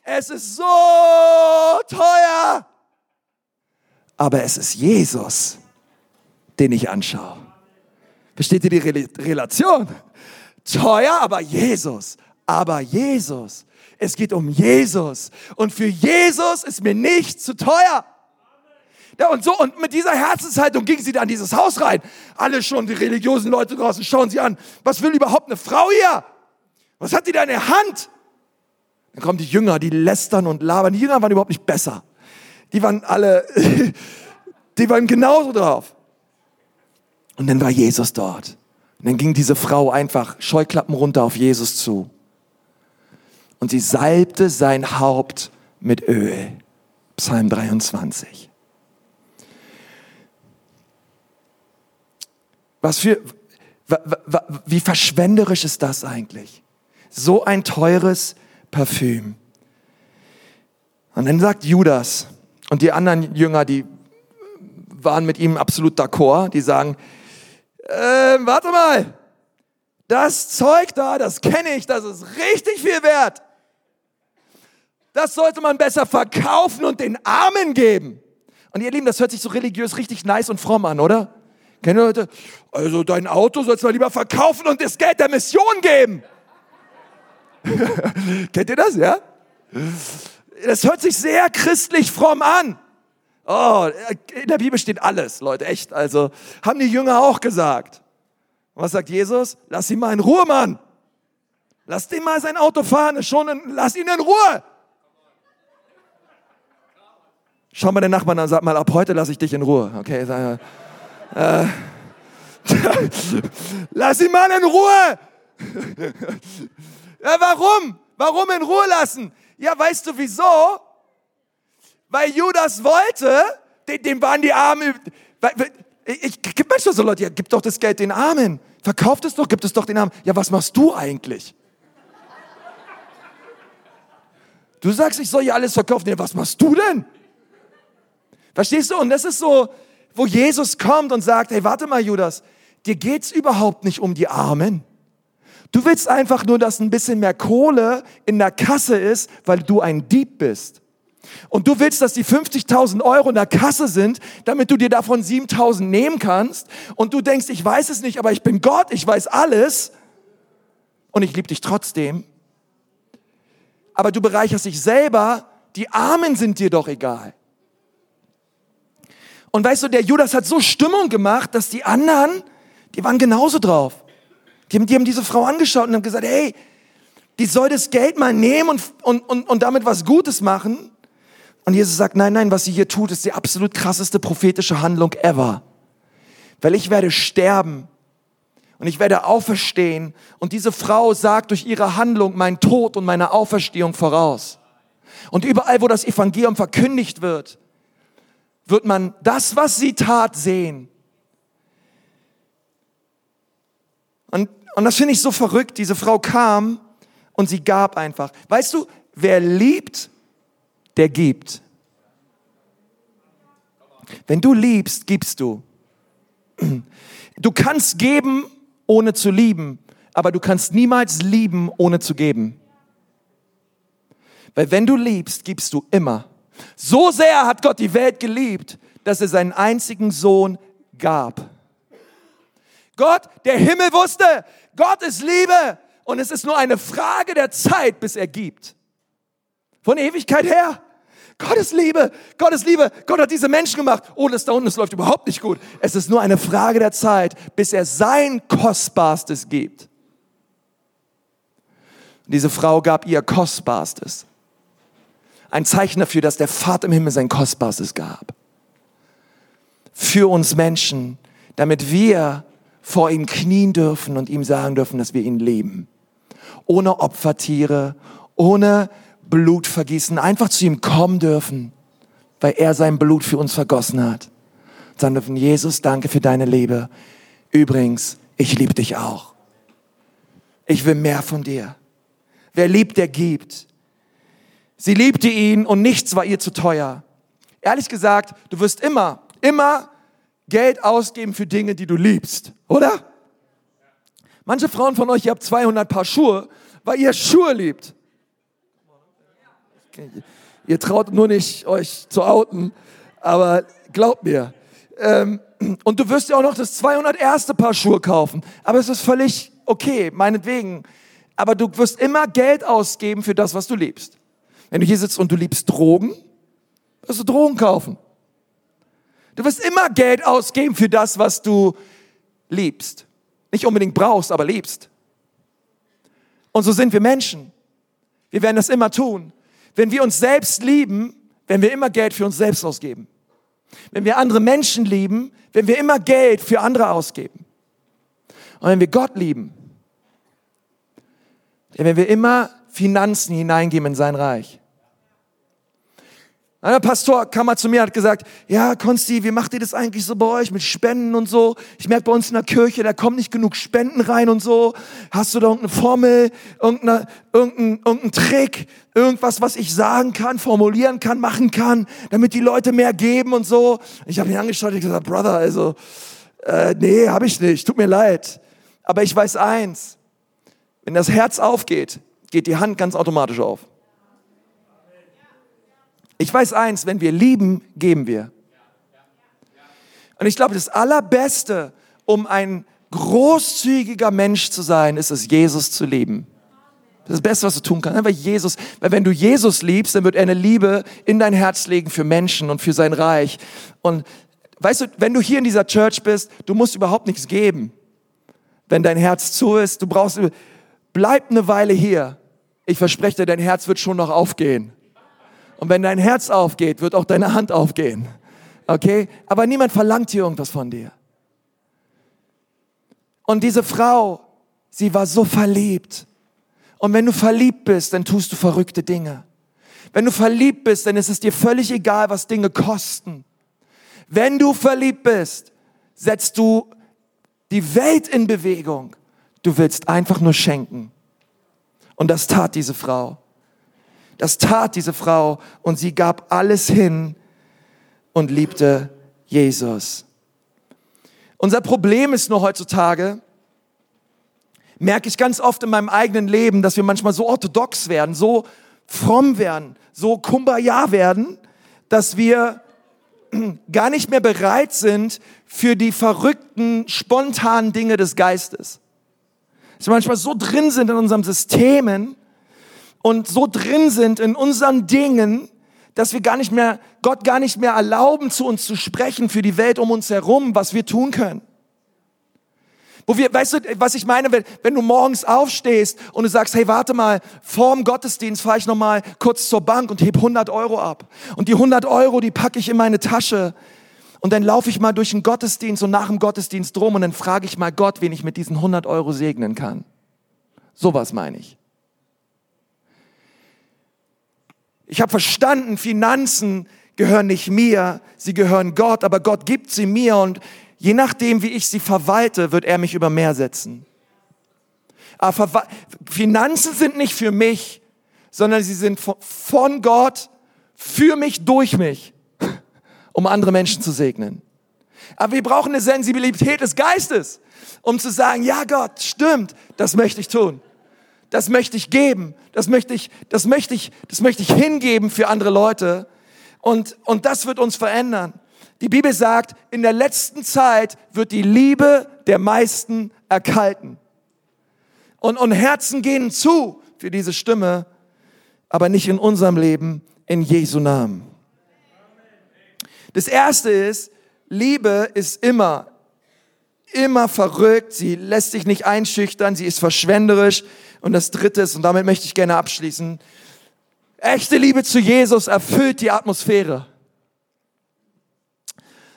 Es ist so teuer. Aber es ist Jesus, den ich anschaue. Versteht ihr die Relation? Teuer, aber Jesus. Aber Jesus. Es geht um Jesus. Und für Jesus ist mir nichts zu teuer. Ja, und so, und mit dieser Herzenshaltung ging sie da in dieses Haus rein. Alle schon, die religiösen Leute draußen, schauen sie an. Was will überhaupt eine Frau hier? Was hat die da in der Hand? Dann kommen die Jünger, die lästern und labern. Die Jünger waren überhaupt nicht besser. Die waren alle, die waren genauso drauf. Und dann war Jesus dort. Und dann ging diese Frau einfach Scheuklappen runter auf Jesus zu. Und sie salbte sein Haupt mit Öl. Psalm 23. Was für, wie verschwenderisch ist das eigentlich? So ein teures Parfüm. Und dann sagt Judas und die anderen Jünger, die waren mit ihm absolut d'accord, die sagen, äh, warte mal, das Zeug da, das kenne ich, das ist richtig viel wert. Das sollte man besser verkaufen und den Armen geben. Und ihr Lieben, das hört sich so religiös richtig nice und fromm an, oder? Kennen Leute? Also dein Auto sollst du mal lieber verkaufen und das Geld der Mission geben. Kennt ihr das, ja? Das hört sich sehr christlich fromm an. Oh, in der Bibel steht alles, Leute, echt. Also haben die Jünger auch gesagt. was sagt Jesus? Lass ihn mal in Ruhe, Mann. Lass den mal sein Auto fahren, schon, lass ihn in Ruhe. Schau mal den Nachbarn an, sag mal, ab heute lasse ich dich in Ruhe. Okay, sag, äh, lass ihn mal in Ruhe. ja, warum? Warum in Ruhe lassen? Ja, weißt du wieso? Weil Judas wollte, dem, dem waren die Armen. Ich, ich manchmal so Leute, ja, gib doch das Geld den Armen. Verkauft es doch, gib es doch den Armen. Ja, was machst du eigentlich? Du sagst, ich soll hier alles verkaufen. Ja, was machst du denn? Verstehst du? Und das ist so, wo Jesus kommt und sagt, hey, warte mal, Judas, dir geht's überhaupt nicht um die Armen. Du willst einfach nur, dass ein bisschen mehr Kohle in der Kasse ist, weil du ein Dieb bist. Und du willst, dass die 50.000 Euro in der Kasse sind, damit du dir davon 7.000 nehmen kannst. Und du denkst, ich weiß es nicht, aber ich bin Gott, ich weiß alles. Und ich liebe dich trotzdem. Aber du bereicherst dich selber. Die Armen sind dir doch egal. Und weißt du, der Judas hat so Stimmung gemacht, dass die anderen, die waren genauso drauf. Die haben, die haben diese Frau angeschaut und haben gesagt, hey, die soll das Geld mal nehmen und, und, und, und damit was Gutes machen. Und Jesus sagt, nein, nein, was sie hier tut, ist die absolut krasseste prophetische Handlung ever. Weil ich werde sterben und ich werde auferstehen und diese Frau sagt durch ihre Handlung meinen Tod und meine Auferstehung voraus. Und überall, wo das Evangelium verkündigt wird, wird man das, was sie tat, sehen. Und, und das finde ich so verrückt. Diese Frau kam und sie gab einfach. Weißt du, wer liebt, der gibt. Wenn du liebst, gibst du. Du kannst geben, ohne zu lieben, aber du kannst niemals lieben, ohne zu geben. Weil wenn du liebst, gibst du immer. So sehr hat Gott die Welt geliebt, dass er seinen einzigen Sohn gab. Gott, der Himmel wusste, Gott ist Liebe und es ist nur eine Frage der Zeit, bis er gibt. Von Ewigkeit her. Gott ist Liebe, Gott ist Liebe, Gott hat diese Menschen gemacht. Oh, das da unten, das läuft überhaupt nicht gut. Es ist nur eine Frage der Zeit, bis er sein Kostbarstes gibt. Und diese Frau gab ihr Kostbarstes. Ein Zeichen dafür, dass der Vater im Himmel sein Kostbarstes gab. Für uns Menschen, damit wir vor ihm knien dürfen und ihm sagen dürfen, dass wir ihn lieben. Ohne Opfertiere, ohne Blut vergießen, einfach zu ihm kommen dürfen, weil er sein Blut für uns vergossen hat. Sagen dürfen, Jesus, danke für deine Liebe. Übrigens, ich liebe dich auch. Ich will mehr von dir. Wer liebt, der gibt. Sie liebte ihn und nichts war ihr zu teuer. Ehrlich gesagt, du wirst immer, immer Geld ausgeben für Dinge, die du liebst, oder? Manche Frauen von euch, ihr habt 200 Paar Schuhe, weil ihr Schuhe liebt. Ihr traut nur nicht, euch zu outen, aber glaubt mir. Ähm, und du wirst ja auch noch das 201. Paar Schuhe kaufen, aber es ist völlig okay, meinetwegen. Aber du wirst immer Geld ausgeben für das, was du liebst. Wenn du hier sitzt und du liebst Drogen, wirst du Drogen kaufen. Du wirst immer Geld ausgeben für das, was du liebst. Nicht unbedingt brauchst, aber liebst. Und so sind wir Menschen. Wir werden das immer tun. Wenn wir uns selbst lieben, werden wir immer Geld für uns selbst ausgeben. Wenn wir andere Menschen lieben, werden wir immer Geld für andere ausgeben. Und wenn wir Gott lieben, werden wir immer Finanzen hineingeben in sein Reich. Ein Pastor kam mal zu mir und hat gesagt, ja, Konsti, wie macht ihr das eigentlich so bei euch mit Spenden und so? Ich merke bei uns in der Kirche, da kommen nicht genug Spenden rein und so. Hast du da irgendeine Formel, irgendeine, irgendein, irgendein Trick, irgendwas, was ich sagen kann, formulieren kann, machen kann, damit die Leute mehr geben und so? Ich habe ihn angeschaut und gesagt, Brother, also, äh, nee, habe ich nicht, tut mir leid. Aber ich weiß eins, wenn das Herz aufgeht, geht die Hand ganz automatisch auf. Ich weiß eins, wenn wir lieben, geben wir. Und ich glaube, das Allerbeste, um ein großzügiger Mensch zu sein, ist es, Jesus zu lieben. Das ist das Beste, was du tun kannst. Einfach Jesus, weil wenn du Jesus liebst, dann wird er eine Liebe in dein Herz legen für Menschen und für sein Reich. Und weißt du, wenn du hier in dieser Church bist, du musst überhaupt nichts geben. Wenn dein Herz zu ist, du brauchst, bleib eine Weile hier. Ich verspreche dir, dein Herz wird schon noch aufgehen. Und wenn dein Herz aufgeht, wird auch deine Hand aufgehen. Okay? Aber niemand verlangt hier irgendwas von dir. Und diese Frau, sie war so verliebt. Und wenn du verliebt bist, dann tust du verrückte Dinge. Wenn du verliebt bist, dann ist es dir völlig egal, was Dinge kosten. Wenn du verliebt bist, setzt du die Welt in Bewegung. Du willst einfach nur schenken. Und das tat diese Frau. Das tat diese Frau und sie gab alles hin und liebte Jesus. Unser Problem ist nur heutzutage, merke ich ganz oft in meinem eigenen Leben, dass wir manchmal so orthodox werden, so fromm werden, so kumbaya werden, dass wir gar nicht mehr bereit sind für die verrückten, spontanen Dinge des Geistes. Dass wir manchmal so drin sind in unserem Systemen, und so drin sind in unseren Dingen, dass wir gar nicht mehr, Gott gar nicht mehr erlauben, zu uns zu sprechen für die Welt um uns herum, was wir tun können. Wo wir, weißt du, was ich meine, wenn, wenn du morgens aufstehst und du sagst, hey, warte mal, vorm Gottesdienst fahre ich nochmal kurz zur Bank und heb 100 Euro ab. Und die 100 Euro, die packe ich in meine Tasche. Und dann laufe ich mal durch den Gottesdienst und nach dem Gottesdienst drum und dann frage ich mal Gott, wen ich mit diesen 100 Euro segnen kann. Sowas meine ich. Ich habe verstanden, Finanzen gehören nicht mir, sie gehören Gott, aber Gott gibt sie mir und je nachdem, wie ich sie verwalte, wird er mich über mehr setzen. Aber Finanzen sind nicht für mich, sondern sie sind von Gott für mich, durch mich, um andere Menschen zu segnen. Aber wir brauchen eine Sensibilität des Geistes, um zu sagen, ja Gott, stimmt, das möchte ich tun das möchte ich geben, das möchte ich, das möchte ich, das möchte ich hingeben für andere Leute. Und, und das wird uns verändern. Die Bibel sagt, in der letzten Zeit wird die Liebe der meisten erkalten. Und, und Herzen gehen zu für diese Stimme, aber nicht in unserem Leben, in Jesu Namen. Das erste ist, Liebe ist immer, immer verrückt. Sie lässt sich nicht einschüchtern. Sie ist verschwenderisch. Und das dritte ist, und damit möchte ich gerne abschließen, echte Liebe zu Jesus erfüllt die Atmosphäre.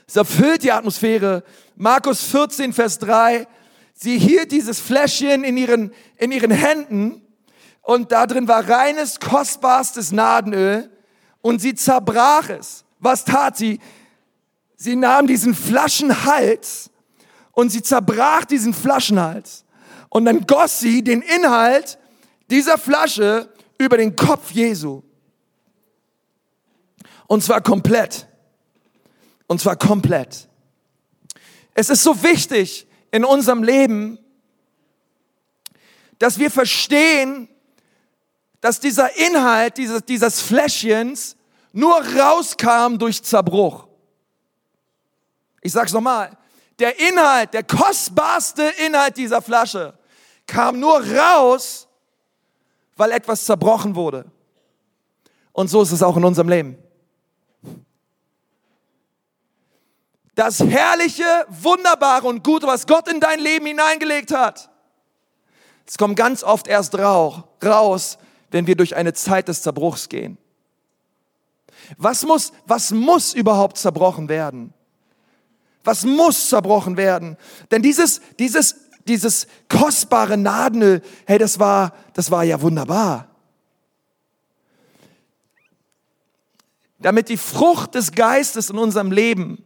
Es erfüllt die Atmosphäre. Markus 14, Vers 3. Sie hielt dieses Fläschchen in ihren, in ihren Händen und da drin war reines, kostbarstes Nadenöl und sie zerbrach es. Was tat sie? Sie nahm diesen Flaschenhals und sie zerbrach diesen Flaschenhals. Und dann goss sie den Inhalt dieser Flasche über den Kopf Jesu. Und zwar komplett. Und zwar komplett. Es ist so wichtig in unserem Leben, dass wir verstehen, dass dieser Inhalt dieses, dieses Fläschchens nur rauskam durch Zerbruch. Ich sag's nochmal. Der Inhalt, der kostbarste Inhalt dieser Flasche kam nur raus, weil etwas zerbrochen wurde. Und so ist es auch in unserem Leben. das herrliche, wunderbare und gute, was Gott in dein Leben hineingelegt hat. Es kommt ganz oft erst raus, wenn wir durch eine Zeit des Zerbruchs gehen. Was muss, was muss überhaupt zerbrochen werden? Was muss zerbrochen werden? Denn dieses, dieses, dieses kostbare Nadenöl, hey, das war, das war ja wunderbar. Damit die Frucht des Geistes in unserem Leben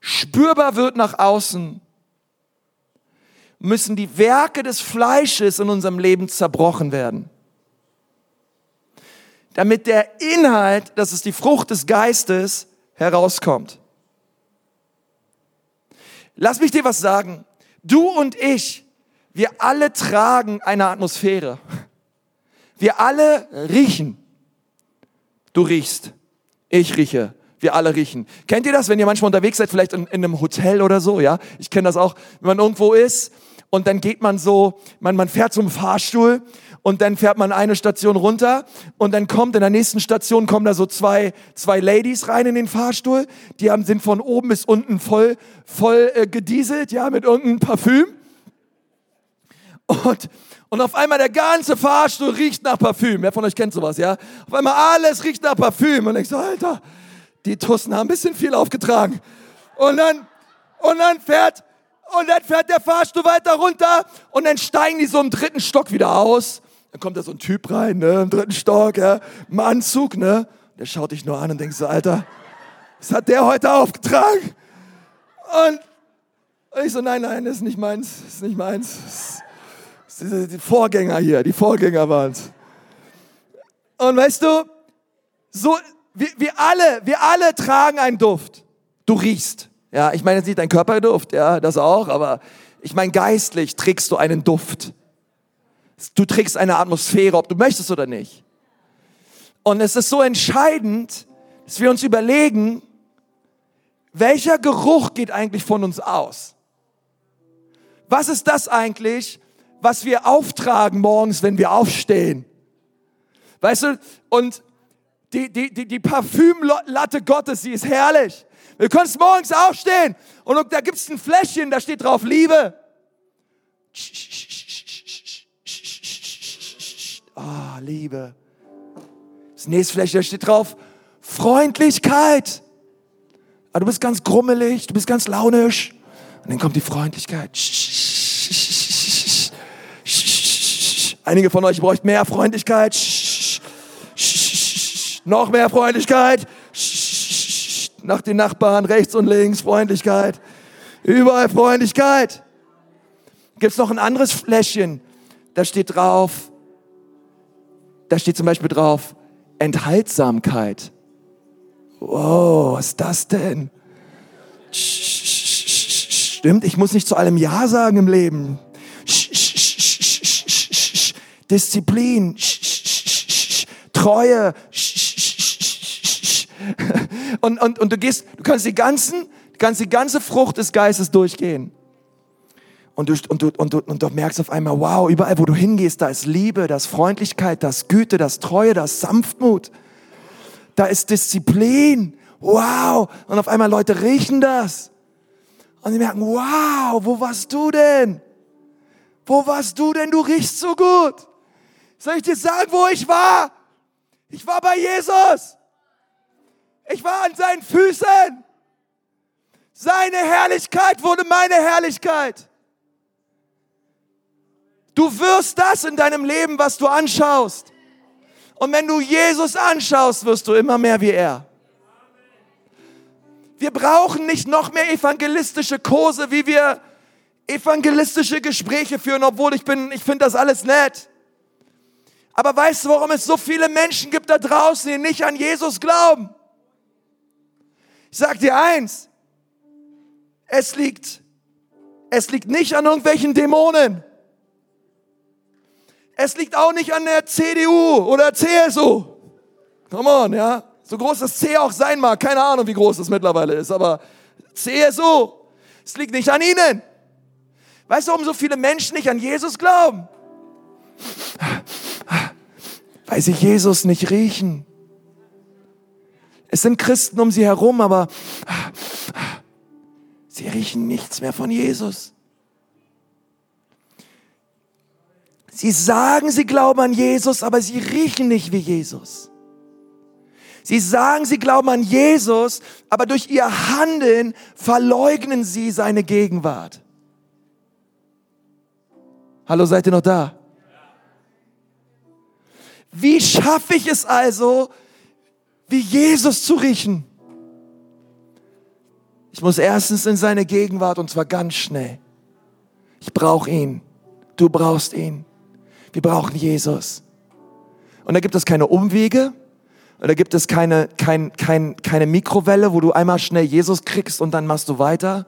spürbar wird nach außen, müssen die Werke des Fleisches in unserem Leben zerbrochen werden. Damit der Inhalt, das ist die Frucht des Geistes, herauskommt. Lass mich dir was sagen. Du und ich, wir alle tragen eine Atmosphäre. Wir alle riechen. Du riechst. Ich rieche. Wir alle riechen. Kennt ihr das, wenn ihr manchmal unterwegs seid, vielleicht in, in einem Hotel oder so, ja? Ich kenne das auch, wenn man irgendwo ist und dann geht man so, man, man fährt zum Fahrstuhl und dann fährt man eine Station runter und dann kommt in der nächsten Station kommen da so zwei zwei Ladies rein in den Fahrstuhl, die haben sind von oben bis unten voll voll äh, gedieselt, ja, mit irgendeinem Parfüm. Und und auf einmal der ganze Fahrstuhl riecht nach Parfüm. Wer von euch kennt sowas, ja? Auf einmal alles riecht nach Parfüm. Und ich so, Alter, die Tussen haben ein bisschen viel aufgetragen. Und dann, und dann fährt, und dann fährt der Fahrstuhl weiter runter und dann steigen die so im dritten Stock wieder aus. Dann kommt da so ein Typ rein, ne, im dritten Stock, ja, im Anzug, ne. Der schaut dich nur an und denkt so, Alter, was hat der heute aufgetragen? Und ich so, nein, nein, das ist nicht meins, das ist nicht meins. Das ist die Vorgänger hier, die Vorgänger waren's. Und weißt du, so, wir, wir alle, wir alle tragen einen Duft. Du riechst. Ja, ich meine jetzt nicht dein Körperduft, ja, das auch, aber ich meine geistlich trägst du einen Duft. Du trägst eine Atmosphäre, ob du möchtest oder nicht. Und es ist so entscheidend, dass wir uns überlegen, welcher Geruch geht eigentlich von uns aus? Was ist das eigentlich, was wir auftragen morgens, wenn wir aufstehen? Weißt du, und die, die, die, die Parfümlatte Gottes, sie ist herrlich. Du kannst morgens aufstehen und da gibt's ein Fläschchen, da steht drauf Liebe. Ah, oh, Liebe. Das nächste Fläschchen, da steht drauf Freundlichkeit. Aber ah, du bist ganz grummelig, du bist ganz launisch. Und dann kommt die Freundlichkeit. Einige von euch braucht mehr Freundlichkeit. Noch mehr Freundlichkeit. Nach den Nachbarn rechts und links Freundlichkeit. Überall Freundlichkeit. Gibt's noch ein anderes Fläschchen? Da steht drauf, da steht zum Beispiel drauf, Enthaltsamkeit. Wow, was ist das denn? Stimmt, ich muss nicht zu allem Ja sagen im Leben. Disziplin, Treue, und, und, und du gehst, du kannst die ganzen, kannst die ganze Frucht des Geistes durchgehen. Und du, und, du, und, du, und du merkst auf einmal, wow, überall wo du hingehst, da ist Liebe, da ist Freundlichkeit, da ist Güte, da ist Treue, da ist Sanftmut, da ist Disziplin. Wow. Und auf einmal Leute riechen das. Und die merken, wow, wo warst du denn? Wo warst du denn? Du riechst so gut. Soll ich dir sagen, wo ich war? Ich war bei Jesus. Ich war an seinen Füßen. Seine Herrlichkeit wurde meine Herrlichkeit. Du wirst das in deinem Leben, was du anschaust. Und wenn du Jesus anschaust, wirst du immer mehr wie er. Wir brauchen nicht noch mehr evangelistische Kurse, wie wir evangelistische Gespräche führen, obwohl ich bin, ich finde das alles nett. Aber weißt du, warum es so viele Menschen gibt da draußen, die nicht an Jesus glauben? Ich sag dir eins, es liegt, es liegt nicht an irgendwelchen Dämonen. Es liegt auch nicht an der CDU oder CSU. Come on, ja. So groß das C auch sein mag. Keine Ahnung, wie groß das mittlerweile ist, aber CSU. Es liegt nicht an ihnen. Weißt du, warum so viele Menschen nicht an Jesus glauben? Weil sie Jesus nicht riechen. Es sind Christen um sie herum, aber Sie riechen nichts mehr von Jesus. Sie sagen, sie glauben an Jesus, aber sie riechen nicht wie Jesus. Sie sagen, sie glauben an Jesus, aber durch ihr Handeln verleugnen sie seine Gegenwart. Hallo, seid ihr noch da? Wie schaffe ich es also, wie Jesus zu riechen? Ich muss erstens in seine Gegenwart und zwar ganz schnell. Ich brauche ihn. Du brauchst ihn. Wir brauchen Jesus. Und da gibt es keine Umwege. Und da gibt es keine, kein, kein, keine Mikrowelle, wo du einmal schnell Jesus kriegst und dann machst du weiter.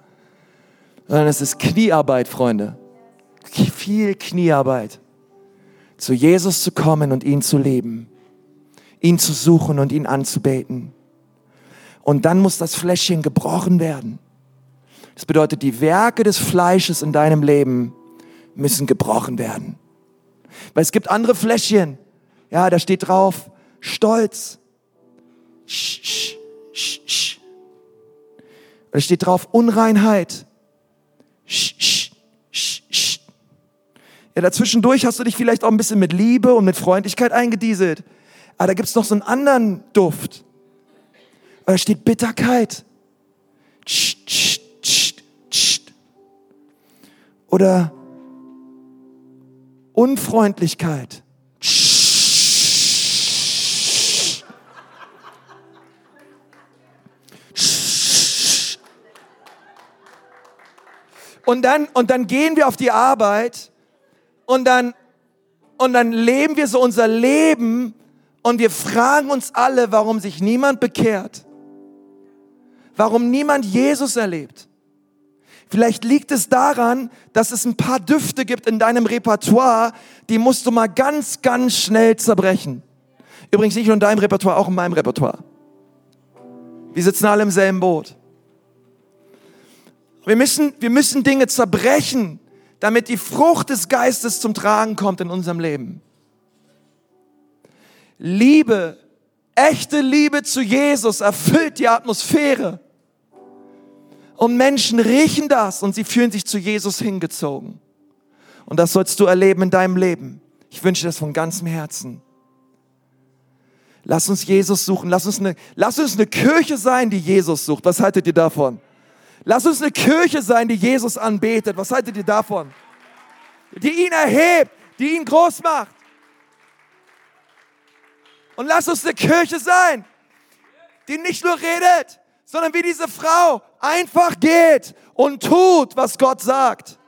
Sondern es ist Kniearbeit, Freunde. Viel Kniearbeit. Zu Jesus zu kommen und ihn zu leben. Ihn zu suchen und ihn anzubeten. Und dann muss das Fläschchen gebrochen werden. Das bedeutet, die Werke des Fleisches in deinem Leben müssen gebrochen werden. Weil es gibt andere Fläschchen. Ja, da steht drauf, Stolz. Sch, sch, sch, sch. Da steht drauf, Unreinheit. Sch, sch, sch, sch. Ja, dazwischendurch hast du dich vielleicht auch ein bisschen mit Liebe und mit Freundlichkeit eingedieselt. Aber da gibt's noch so einen anderen Duft. Da steht Bitterkeit. Oder Unfreundlichkeit. Und dann, und dann gehen wir auf die Arbeit und dann, und dann leben wir so unser Leben und wir fragen uns alle, warum sich niemand bekehrt warum niemand Jesus erlebt. Vielleicht liegt es daran, dass es ein paar Düfte gibt in deinem Repertoire, die musst du mal ganz, ganz schnell zerbrechen. Übrigens nicht nur in deinem Repertoire, auch in meinem Repertoire. Wir sitzen alle im selben Boot. Wir müssen, wir müssen Dinge zerbrechen, damit die Frucht des Geistes zum Tragen kommt in unserem Leben. Liebe, echte Liebe zu Jesus erfüllt die Atmosphäre. Und Menschen riechen das und sie fühlen sich zu Jesus hingezogen. Und das sollst du erleben in deinem Leben. Ich wünsche das von ganzem Herzen. Lass uns Jesus suchen. Lass uns, eine, lass uns eine Kirche sein, die Jesus sucht. Was haltet ihr davon? Lass uns eine Kirche sein, die Jesus anbetet. Was haltet ihr davon? Die ihn erhebt, die ihn groß macht. Und lass uns eine Kirche sein, die nicht nur redet, sondern wie diese Frau einfach geht und tut, was Gott sagt.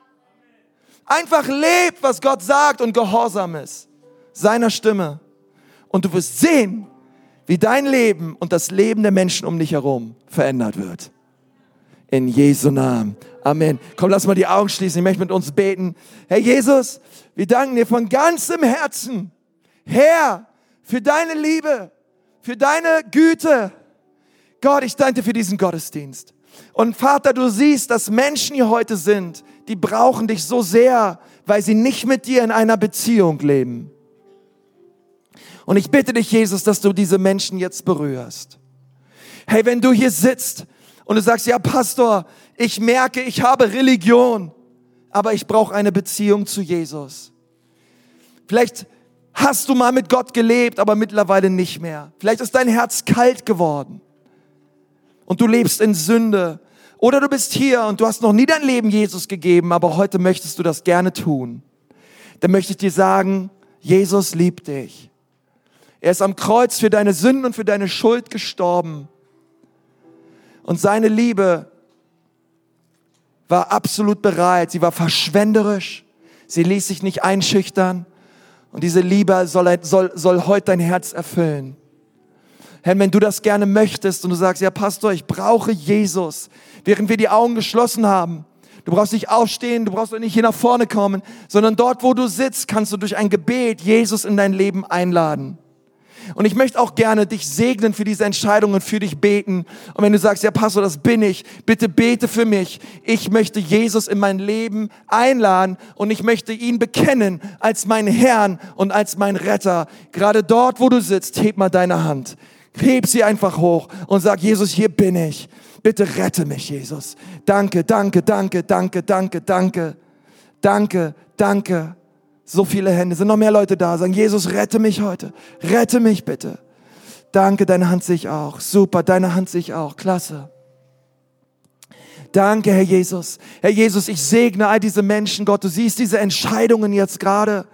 Einfach lebt, was Gott sagt und gehorsam ist. Seiner Stimme. Und du wirst sehen, wie dein Leben und das Leben der Menschen um dich herum verändert wird. In Jesu Namen. Amen. Komm, lass mal die Augen schließen. Ich möchte mit uns beten. Herr Jesus, wir danken dir von ganzem Herzen, Herr, für deine Liebe, für deine Güte, Gott, ich danke dir für diesen Gottesdienst. Und Vater, du siehst, dass Menschen hier heute sind, die brauchen dich so sehr, weil sie nicht mit dir in einer Beziehung leben. Und ich bitte dich, Jesus, dass du diese Menschen jetzt berührst. Hey, wenn du hier sitzt und du sagst, ja, Pastor, ich merke, ich habe Religion, aber ich brauche eine Beziehung zu Jesus. Vielleicht hast du mal mit Gott gelebt, aber mittlerweile nicht mehr. Vielleicht ist dein Herz kalt geworden und du lebst in Sünde. Oder du bist hier und du hast noch nie dein Leben Jesus gegeben, aber heute möchtest du das gerne tun. Dann möchte ich dir sagen, Jesus liebt dich. Er ist am Kreuz für deine Sünden und für deine Schuld gestorben. Und seine Liebe war absolut bereit. Sie war verschwenderisch. Sie ließ sich nicht einschüchtern. Und diese Liebe soll, soll, soll heute dein Herz erfüllen. Herr, wenn du das gerne möchtest und du sagst, ja Pastor, ich brauche Jesus, während wir die Augen geschlossen haben. Du brauchst nicht aufstehen, du brauchst nicht hier nach vorne kommen, sondern dort, wo du sitzt, kannst du durch ein Gebet Jesus in dein Leben einladen. Und ich möchte auch gerne dich segnen für diese Entscheidung und für dich beten. Und wenn du sagst, ja Pastor, das bin ich, bitte bete für mich. Ich möchte Jesus in mein Leben einladen und ich möchte ihn bekennen als meinen Herrn und als mein Retter. Gerade dort, wo du sitzt, heb mal deine Hand. Heb sie einfach hoch und sag, Jesus, hier bin ich. Bitte rette mich, Jesus. Danke, danke, danke, danke, danke, danke, danke, danke. So viele Hände, sind noch mehr Leute da, sagen, Jesus, rette mich heute. Rette mich bitte. Danke, deine Hand sich auch. Super, deine Hand sich auch. Klasse. Danke, Herr Jesus. Herr Jesus, ich segne all diese Menschen, Gott. Du siehst diese Entscheidungen jetzt gerade.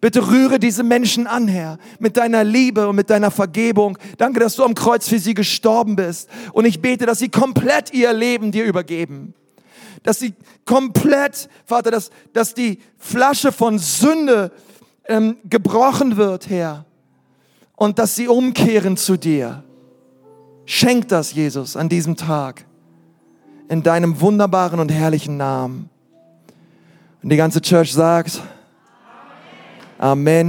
Bitte rühre diese Menschen an, Herr, mit deiner Liebe und mit deiner Vergebung. Danke, dass du am Kreuz für sie gestorben bist. Und ich bete, dass sie komplett ihr Leben dir übergeben. Dass sie komplett, Vater, dass, dass die Flasche von Sünde ähm, gebrochen wird, Herr. Und dass sie umkehren zu dir. Schenk das, Jesus, an diesem Tag. In deinem wunderbaren und herrlichen Namen. Und die ganze Church sagt, Amen.